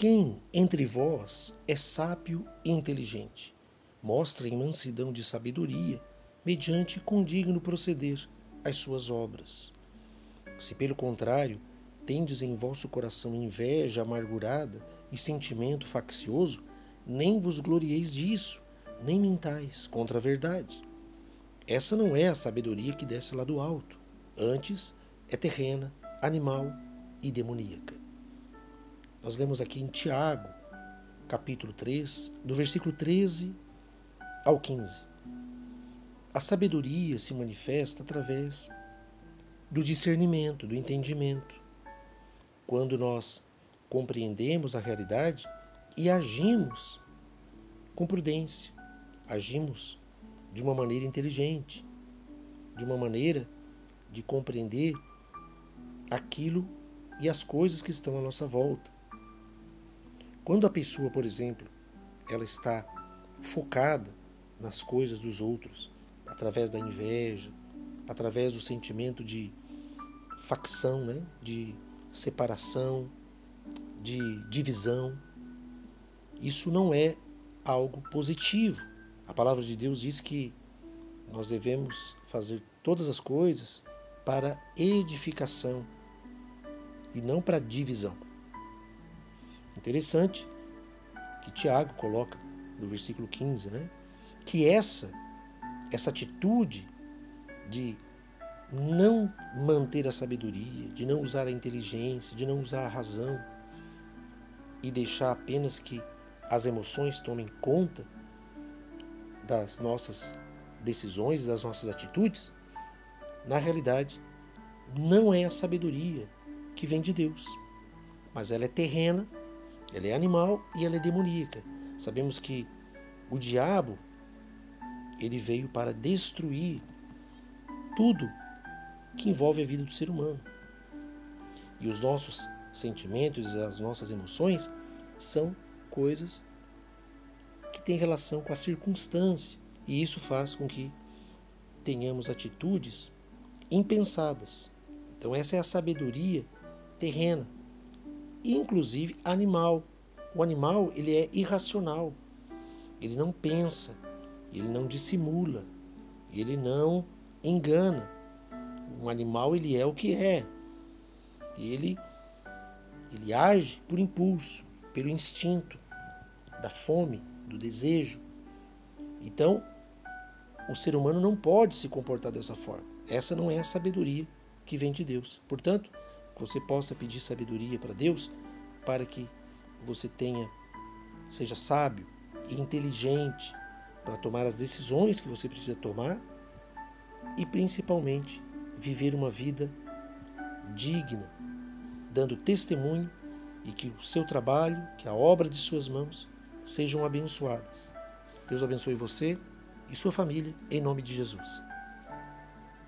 Quem entre vós é sábio e inteligente? Mostrem mansidão de sabedoria, mediante condigno proceder as suas obras. Se pelo contrário tendes em vosso coração inveja amargurada e sentimento faccioso, nem vos glorieis disso, nem mintais contra a verdade. Essa não é a sabedoria que desce lá do alto, antes é terrena, animal e demoníaca. Nós lemos aqui em Tiago, capítulo 3, do versículo 13 ao 15. A sabedoria se manifesta através do discernimento, do entendimento. Quando nós compreendemos a realidade e agimos com prudência, agimos de uma maneira inteligente, de uma maneira de compreender aquilo e as coisas que estão à nossa volta. Quando a pessoa, por exemplo, ela está focada nas coisas dos outros, através da inveja, através do sentimento de facção, né? de separação, de divisão, isso não é algo positivo. A palavra de Deus diz que nós devemos fazer todas as coisas para edificação e não para divisão. Interessante que Tiago coloca no versículo 15, né? Que essa essa atitude de não manter a sabedoria, de não usar a inteligência, de não usar a razão e deixar apenas que as emoções tomem conta das nossas decisões, das nossas atitudes, na realidade não é a sabedoria que vem de Deus, mas ela é terrena ela é animal e ela é demoníaca. Sabemos que o diabo ele veio para destruir tudo que envolve a vida do ser humano. E os nossos sentimentos, as nossas emoções são coisas que têm relação com a circunstância, e isso faz com que tenhamos atitudes impensadas. Então essa é a sabedoria terrena inclusive animal. O animal ele é irracional. Ele não pensa, ele não dissimula, ele não engana. Um animal ele é o que é. Ele ele age por impulso, pelo instinto da fome, do desejo. Então, o ser humano não pode se comportar dessa forma. Essa não é a sabedoria que vem de Deus. Portanto, você possa pedir sabedoria para Deus para que você tenha seja sábio e inteligente para tomar as decisões que você precisa tomar e principalmente viver uma vida digna, dando testemunho e que o seu trabalho, que a obra de suas mãos sejam abençoadas. Deus abençoe você e sua família em nome de Jesus.